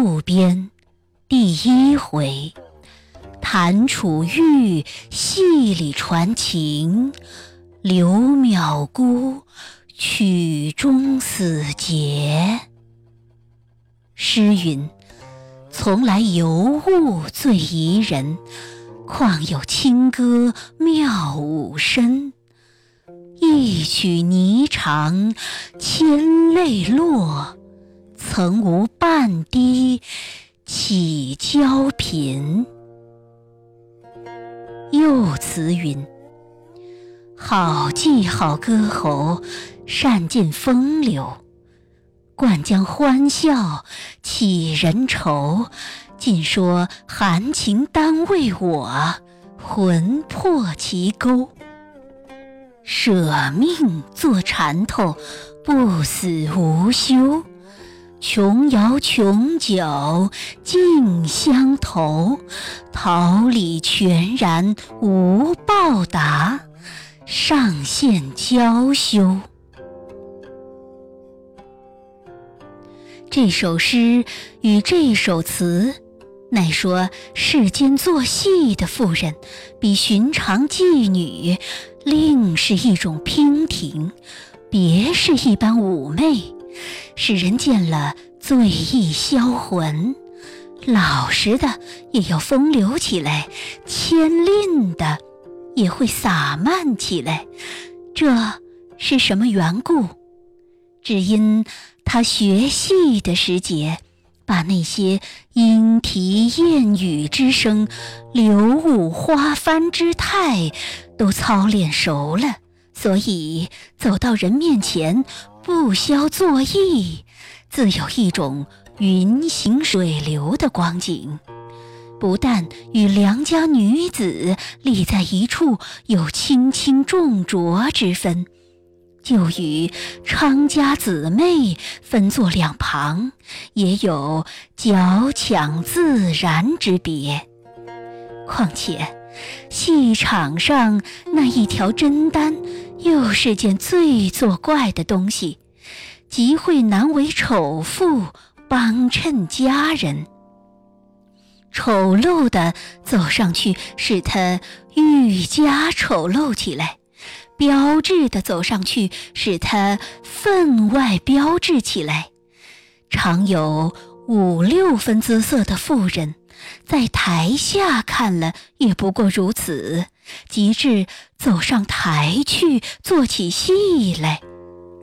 渡边第一回，谭楚玉戏里传情，刘淼姑曲中死结。诗云：“从来尤物最宜人，况有清歌妙舞身。一曲霓裳千泪落。”曾无半滴起娇频。又词云：好记好歌喉，善尽风流。惯将欢笑起人愁，尽说含情单为我，魂魄其钩。舍命做缠头，不死无休。琼瑶琼酒尽相投，桃李全然无报答，上线娇羞。这首诗与这首词，乃说世间做戏的妇人，比寻常妓女另是一种娉婷，别是一般妩媚。使人见了醉意销魂，老实的也要风流起来，谦吝的也会洒漫起来。这是什么缘故？只因他学戏的时节，把那些莺啼燕语之声、柳舞花翻之态都操练熟了，所以走到人面前。不消作意，自有一种云行水流的光景。不但与良家女子立在一处有轻轻重浊之分，就与昌家姊妹分作两旁，也有矫强自然之别。况且，戏场上那一条真丹。又是件最作怪的东西，极会难为丑妇帮衬佳人。丑陋的走上去，使他愈加丑陋起来；标致的走上去，使他分外标致起来。常有五六分姿色的妇人。在台下看了也不过如此，及至走上台去做起戏来，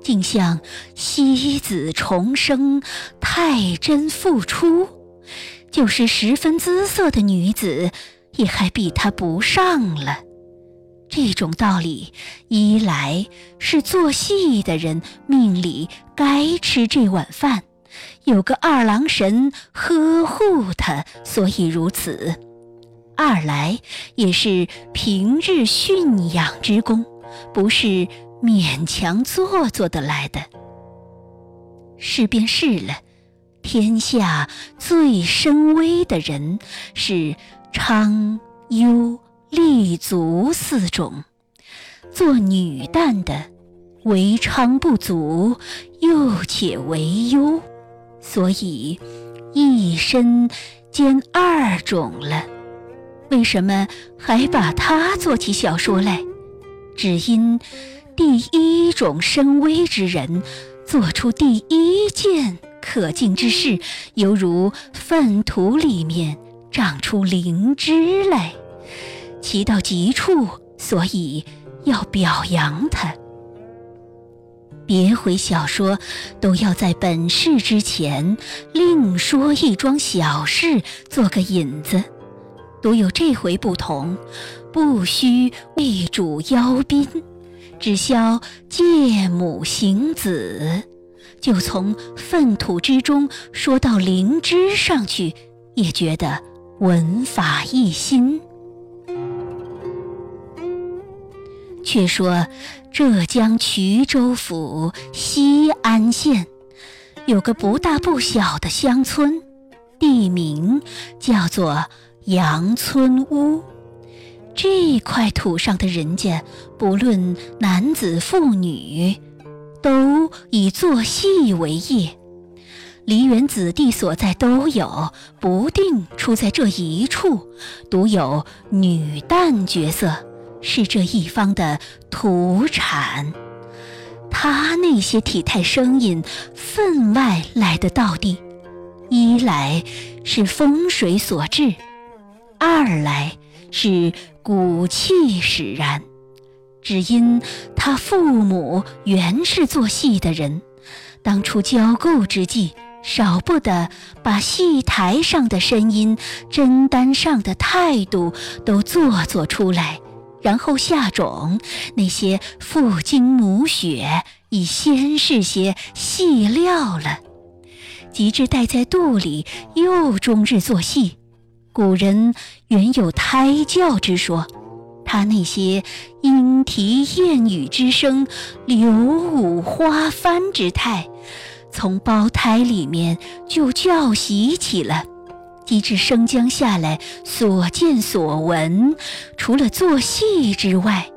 竟像西子重生、太真复出，就是十分姿色的女子，也还比她不上了。这种道理，一来是做戏的人命里该吃这碗饭。有个二郎神呵护他，所以如此；二来也是平日驯养之功，不是勉强做做得来的。是便是了，天下最深微的人是昌、幽、立足四种，做女旦的，为昌不足，又且为幽。所以，一身兼二种了。为什么还把它做起小说来？只因第一种深微之人，做出第一件可敬之事，犹如粪土里面长出灵芝来，奇到极处，所以要表扬他。别回小说都要在本事之前另说一桩小事做个引子，独有这回不同，不须为主邀宾，只消借母行子，就从粪土之中说到灵芝上去，也觉得文法一新。却说。浙江衢州府西安县有个不大不小的乡村，地名叫做杨村屋。这块土上的人家，不论男子妇女，都以做戏为业。梨园子弟所在都有，不定出在这一处。独有女旦角色是这一方的土产。他那些体态声音分外来得到地，一来是风水所致，二来是骨气使然。只因他父母原是做戏的人，当初交媾之际，少不得把戏台上的声音、真丹上的态度都做作出来，然后下种那些父精母血，已先是些戏料了，及至带在肚里，又终日做戏。古人原有胎教之说。他那些莺啼燕语之声、柳舞花翻之态，从胞胎里面就教习起了，及至生将下来，所见所闻，除了做戏之外，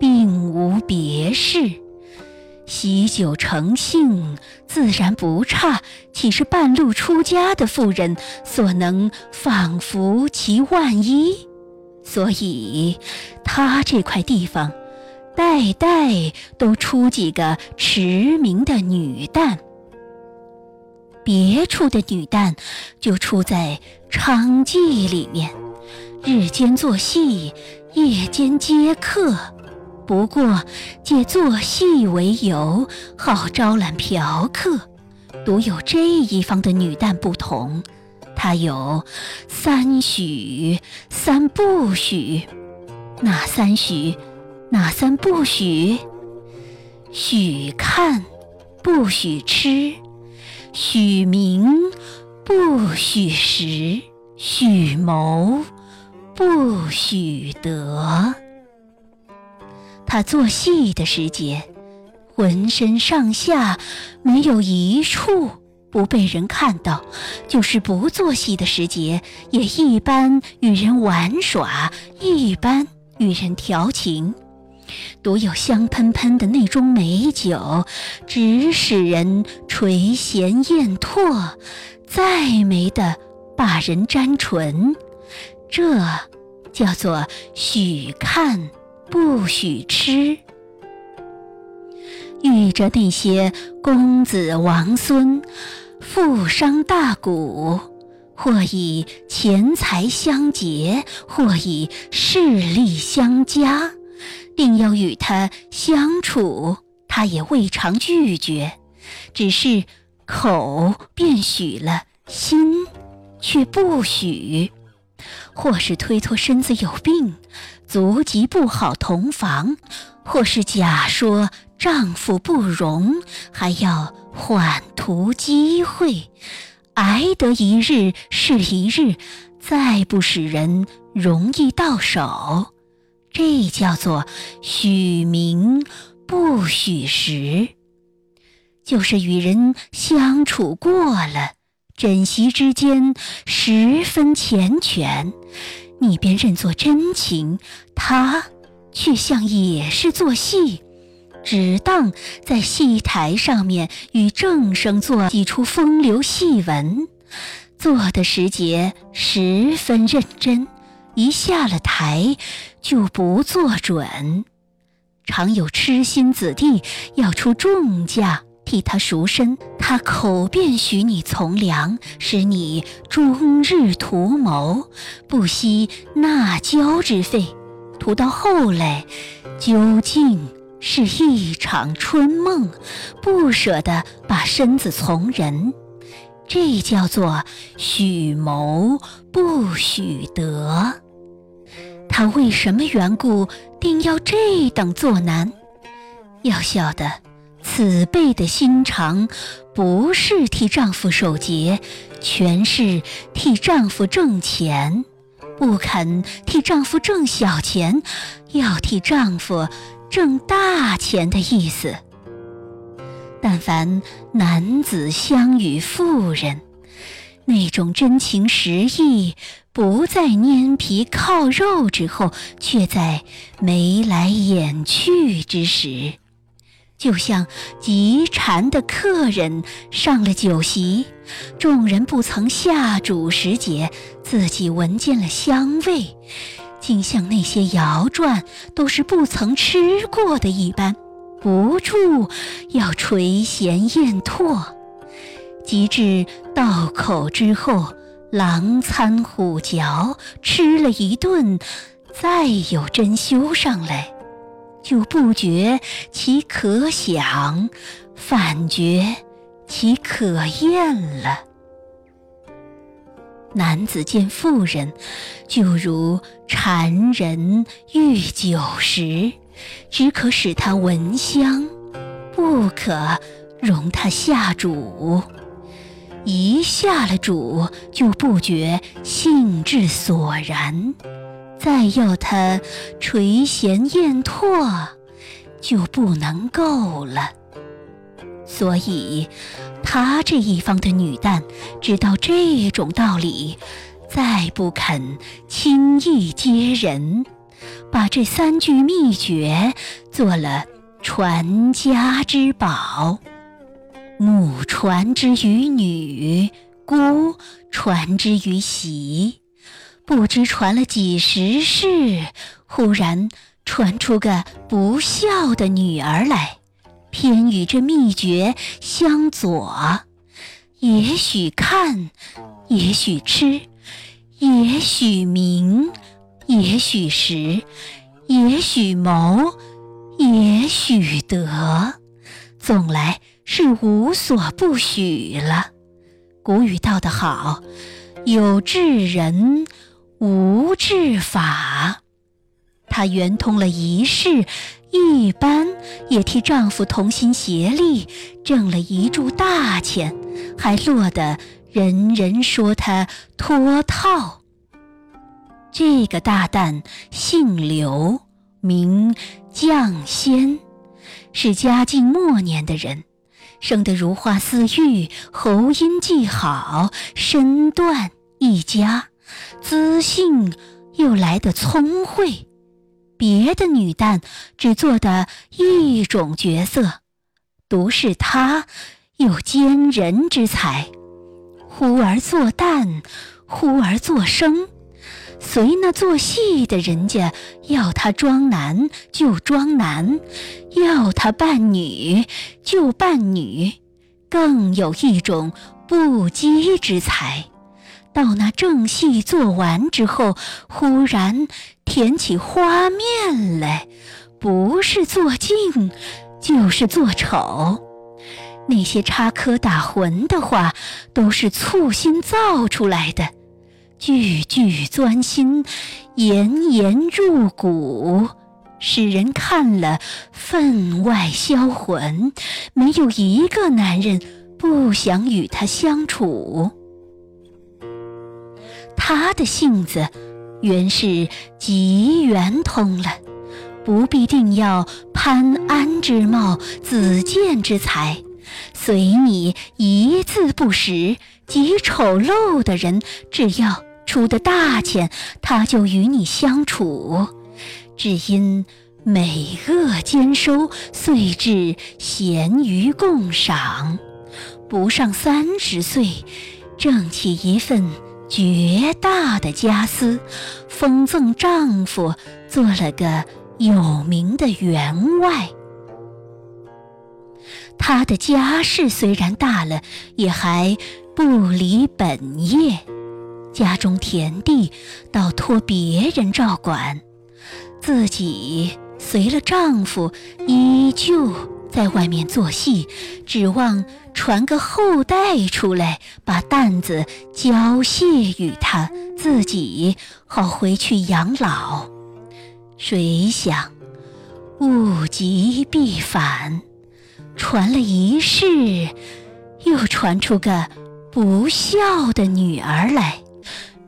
并无别事。喜酒成性，自然不差，岂是半路出家的妇人所能仿佛其万一？所以，他这块地方，代代都出几个驰名的女旦。别处的女旦，就出在娼妓里面，日间做戏，夜间接客。不过借做戏为由，好招揽嫖客。独有这一方的女旦不同。她有三许三不许，哪三许？哪三不许？许看，不许吃；许名，不许食；许谋，不许得。他做戏的时节，浑身上下没有一处。不被人看到，就是不做戏的时节，也一般与人玩耍，一般与人调情。独有香喷喷的那种美酒，只使人垂涎艳唾，再没的把人沾唇。这叫做许看，不许吃。遇着那些公子王孙。富商大贾，或以钱财相结，或以势力相加，定要与他相处，他也未尝拒绝，只是口便许了，心却不许；或是推脱身子有病，足疾不好同房；或是假说丈夫不容，还要。缓图机会，挨得一日是一日，再不使人容易到手，这叫做许名不许实。就是与人相处过了，枕席之间十分缱绻，你便认作真情，他却像也是做戏。只当在戏台上面与正生做几出风流戏文，做的时节十分认真，一下了台就不做准。常有痴心子弟要出重价替他赎身，他口便许你从良，使你终日图谋，不惜纳交之费。图到后来，究竟。是一场春梦，不舍得把身子从人，这叫做许谋不许得。他为什么缘故定要这等作难？要晓得，此辈的心肠，不是替丈夫守节，全是替丈夫挣钱，不肯替丈夫挣小钱，要替丈夫。挣大钱的意思。但凡男子相与妇人，那种真情实意，不在拈皮靠肉之后，却在眉来眼去之时。就像极馋的客人上了酒席，众人不曾下主时节，自己闻见了香味，竟像那些肴馔都是不曾吃过的一般，不住要垂涎咽唾，及至到口之后，狼餐虎嚼，吃了一顿，再有真修上来。就不觉其可想，反觉其可厌了。男子见妇人，就如馋人遇酒食，只可使他闻香，不可容他下煮。一下了煮，就不觉兴致索然。再要他垂涎咽唾，就不能够了。所以，他这一方的女旦知道这种道理，再不肯轻易接人，把这三句秘诀做了传家之宝。母传之于女，姑传之于媳。不知传了几十世，忽然传出个不孝的女儿来，偏与这秘诀相左。也许看，也许吃，也许明，也许识，也许谋，也许得，总来是无所不许了。古语道得好：“有智人。”无治法，她圆通了一世，一般也替丈夫同心协力挣了一注大钱，还落得人人说她脱套。这个大旦姓刘，名绛仙，是嘉靖末年的人，生得如花似玉，喉音既好，身段一佳。资性又来得聪慧，别的女旦只做的一种角色，独是她有奸人之才，忽而做旦，忽而做生，随那做戏的人家要她装男就装男，要她扮女就扮女，更有一种不羁之才。到那正戏做完之后，忽然填起花面来，不是做净，就是做丑。那些插科打诨的话，都是醋心造出来的，句句钻心，言言入骨，使人看了分外销魂，没有一个男人不想与他相处。他的性子原是极圆通了，不必定要潘安之貌、子建之才，随你一字不识、极丑陋的人，只要出的大钱，他就与你相处。只因美恶兼收，遂至咸鱼共赏。不上三十岁，挣起一份。绝大的家私，封赠丈夫，做了个有名的员外。他的家事虽然大了，也还不离本业，家中田地倒托别人照管，自己随了丈夫，依旧在外面做戏，指望。传个后代出来，把担子交卸与他，自己好回去养老。谁想物极必反，传了一世，又传出个不孝的女儿来，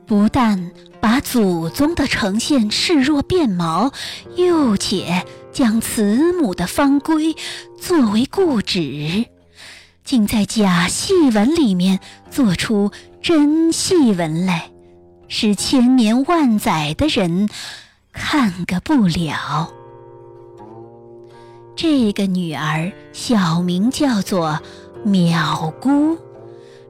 不但把祖宗的呈现视若变毛，又且将慈母的方规作为固旨。竟在假戏文里面做出真戏文来，使千年万载的人看个不了。这个女儿小名叫做淼姑，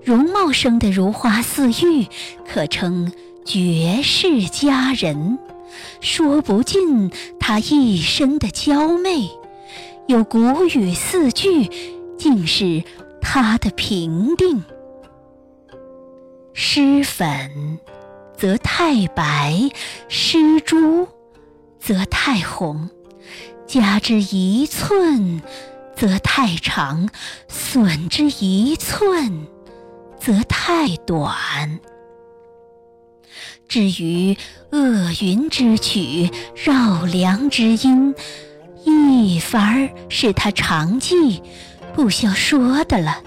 容貌生得如花似玉，可称绝世佳人。说不尽她一身的娇媚，有古语四句，竟是她的评定。施粉，则太白；施朱，则太红。加之一寸，则太长；损之一寸，则太短。至于厄云之曲、绕梁之音，一凡儿是他常记，不消说的了。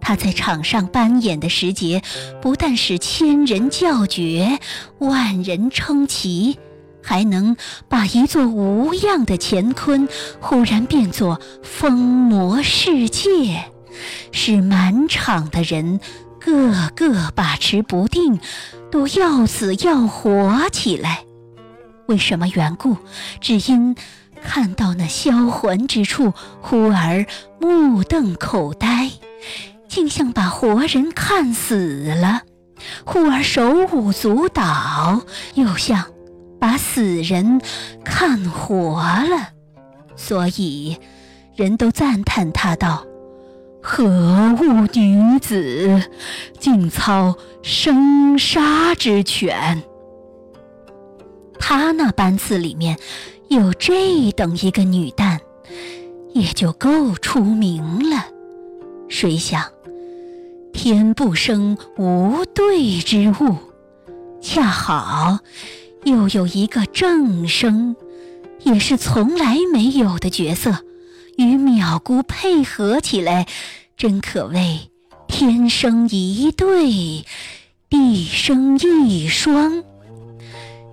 他在场上扮演的时节，不但使千人叫绝，万人称奇，还能把一座无恙的乾坤忽然变作疯魔世界，使满场的人个个把持不定，都要死要活起来。为什么缘故？只因看到那销魂之处，忽而目瞪口呆。竟像把活人看死了，忽而手舞足蹈；又像把死人看活了。所以人都赞叹他道：“何物女子，竟操生杀之权？”他那班次里面有这等一个女旦，也就够出名了。谁想？天不生无对之物，恰好又有一个正生，也是从来没有的角色，与淼姑配合起来，真可谓天生一对，地生一双。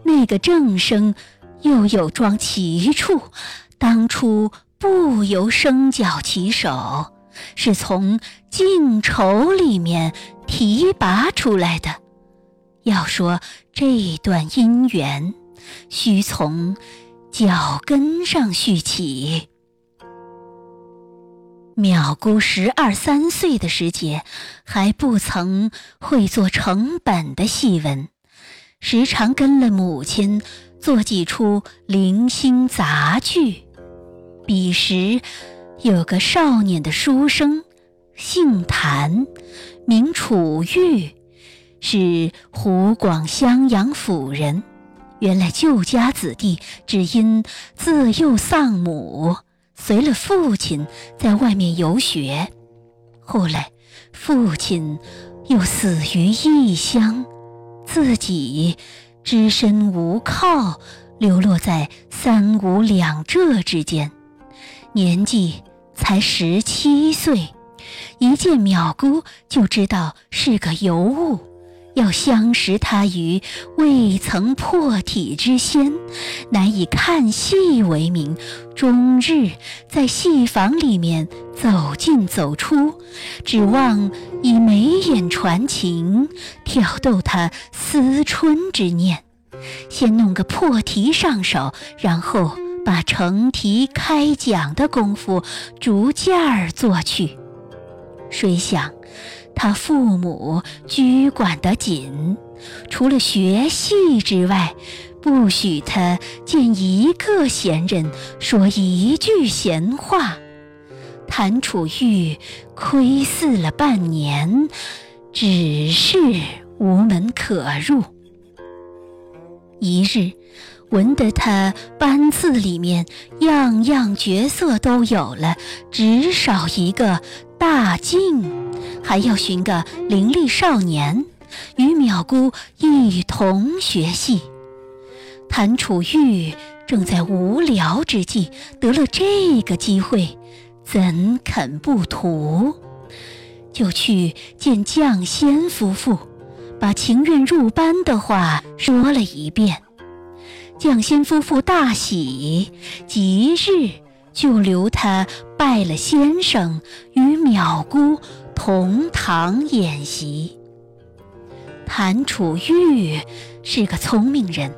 那个正生又有桩奇处，当初不由生脚起手。是从净丑里面提拔出来的。要说这段姻缘，须从脚跟上续起。淼姑十二三岁的时节，还不曾会做成本的戏文，时常跟了母亲做几出零星杂剧。彼时。有个少年的书生，姓谭，名楚玉，是湖广襄阳府人。原来旧家子弟，只因自幼丧母，随了父亲在外面游学。后来父亲又死于异乡，自己只身无靠，流落在三五两浙之间，年纪。才十七岁，一见淼姑就知道是个尤物，要相识他于未曾破体之先，乃以看戏为名，终日在戏房里面走进走出，指望以眉眼传情，挑逗他思春之念，先弄个破题上手，然后。把成题开讲的功夫逐渐儿做去，谁想他父母居管得紧，除了学戏之外，不许他见一个闲人，说一句闲话。谭楚玉窥伺了半年，只是无门可入。一日。闻得他班次里面样样角色都有了，只少一个大静，还要寻个伶俐少年与淼姑一同学戏。谭楚玉正在无聊之际，得了这个机会，怎肯不图？就去见绛仙夫妇，把情愿入班的话说了一遍。绛仙夫妇大喜，即日就留他拜了先生，与淼姑同堂演习。谭楚玉是个聪明人，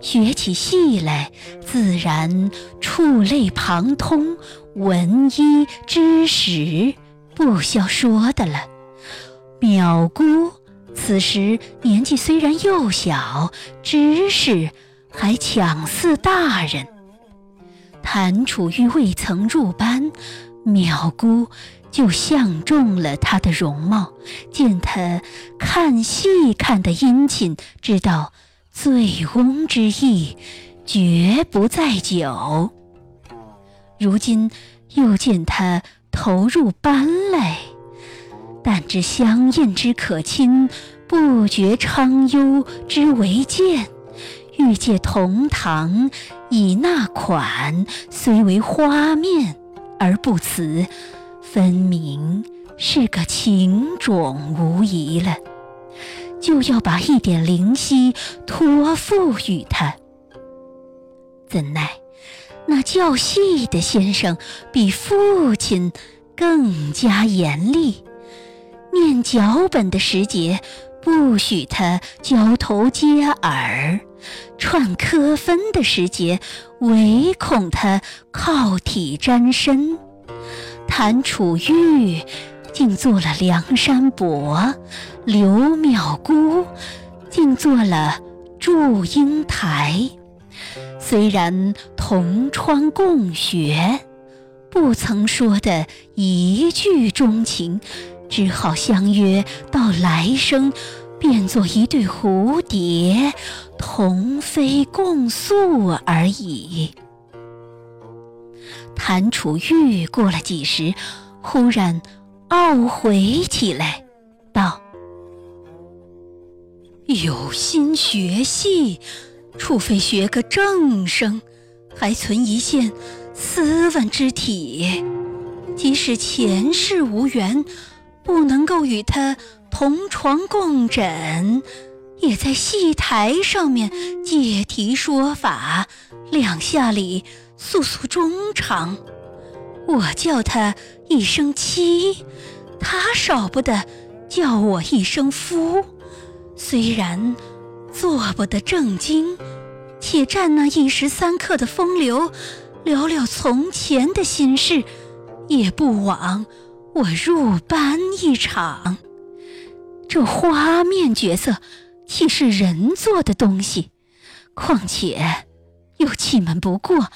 学起戏来，自然触类旁通，闻一知十，不消说的了。淼姑此时年纪虽然幼小，知识还强似大人。谭楚玉未曾入班，淼姑就相中了他的容貌，见他看戏看得殷勤，知道醉翁之意绝不在酒。如今又见他投入班来，但知相印之可亲，不觉昌幽之为贱。欲借同堂以纳款，虽为花面而不辞，分明是个情种无疑了。就要把一点灵犀托付与他，怎奈那教戏的先生比父亲更加严厉，念脚本的时节不许他交头接耳。串科分的时节，唯恐他靠体沾身。谭楚玉竟做了梁山伯，刘淼姑竟做了祝英台。虽然同窗共学，不曾说的一句钟情，只好相约到来生。变作一对蝴蝶，同飞共宿而已。谭楚玉过了几时，忽然懊悔起来，道：“有心学戏，除非学个正生，还存一线斯文之体。即使前世无缘，不能够与他。”同床共枕，也在戏台上面借题说法，两下里诉诉衷肠。我叫他一声妻，他少不得叫我一声夫。虽然做不得正经，且占那一时三刻的风流，聊聊从前的心事，也不枉我入班一场。这花面角色岂是人做的东西？况且又气门不过，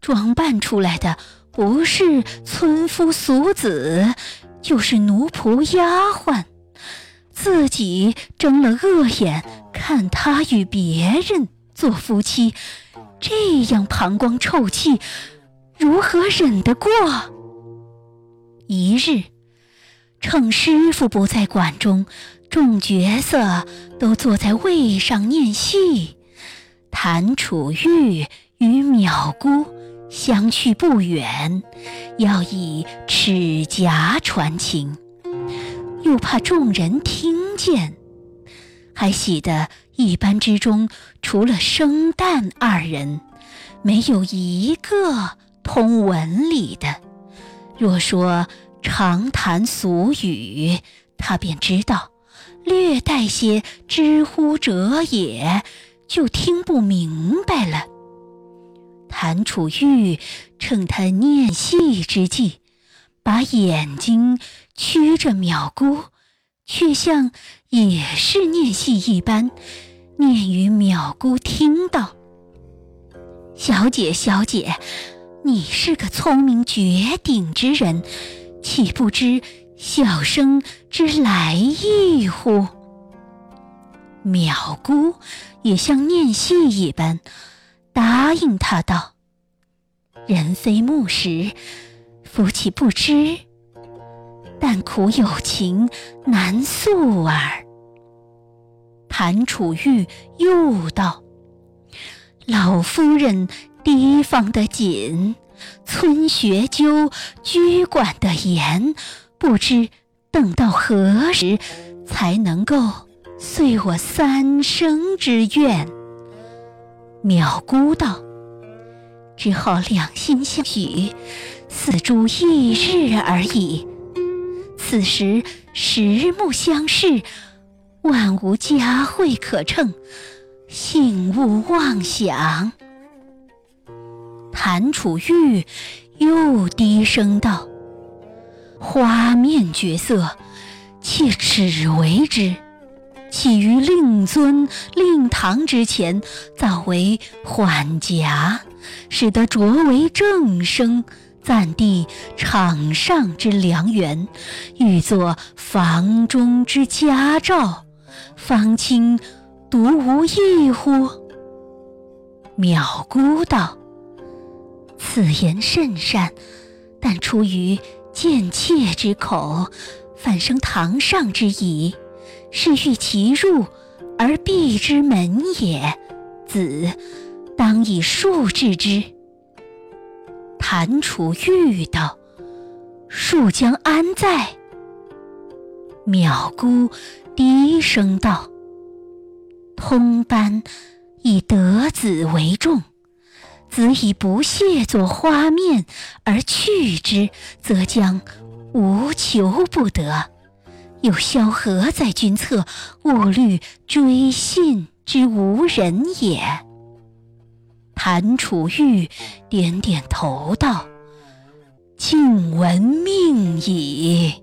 装扮出来的不是村夫俗子，就是奴仆丫鬟，自己睁了恶眼看他与别人做夫妻，这样膀胱臭气，如何忍得过？一日，趁师傅不在馆中。众角色都坐在位上念戏，谭楚玉与淼姑相去不远，要以齿颊传情，又怕众人听见，还喜得一班之中除了生旦二人，没有一个通文理的。若说长谈俗语，他便知道。略带些知乎者也，就听不明白了。谭楚玉趁他念戏之际，把眼睛曲着淼姑，却像也是念戏一般，念与淼姑听到：“小姐，小姐，你是个聪明绝顶之人，岂不知？”小生之来意乎？淼姑也像念戏一般，答应他道：“人非木石，夫妻不知，但苦有情难诉耳。”谭楚玉又道：“老夫人提防得紧，村学究居管得严。”不知等到何时才能够遂我三生之愿？淼姑道：“只好两心相许，死诸一日而已。此时十目相视，万无佳会可乘，幸勿妄想。”谭楚玉又低声道：“花面绝色，妾只为之。岂于令尊、令堂之前，早为缓颊，使得擢为正声，暂递场上之良缘，欲作房中之佳兆，方卿独无异乎？”淼姑道。此言甚善，但出于贱妾之口，反生堂上之疑，是欲其入而闭之门也。子当以术治之。谭楚玉道：“术将安在？”淼姑低声道：“通班以得子为重。”子以不屑作花面而去之，则将无求不得。又萧何在君侧，勿虑追信之无人也。谭楚玉点点头道：“敬闻命矣。”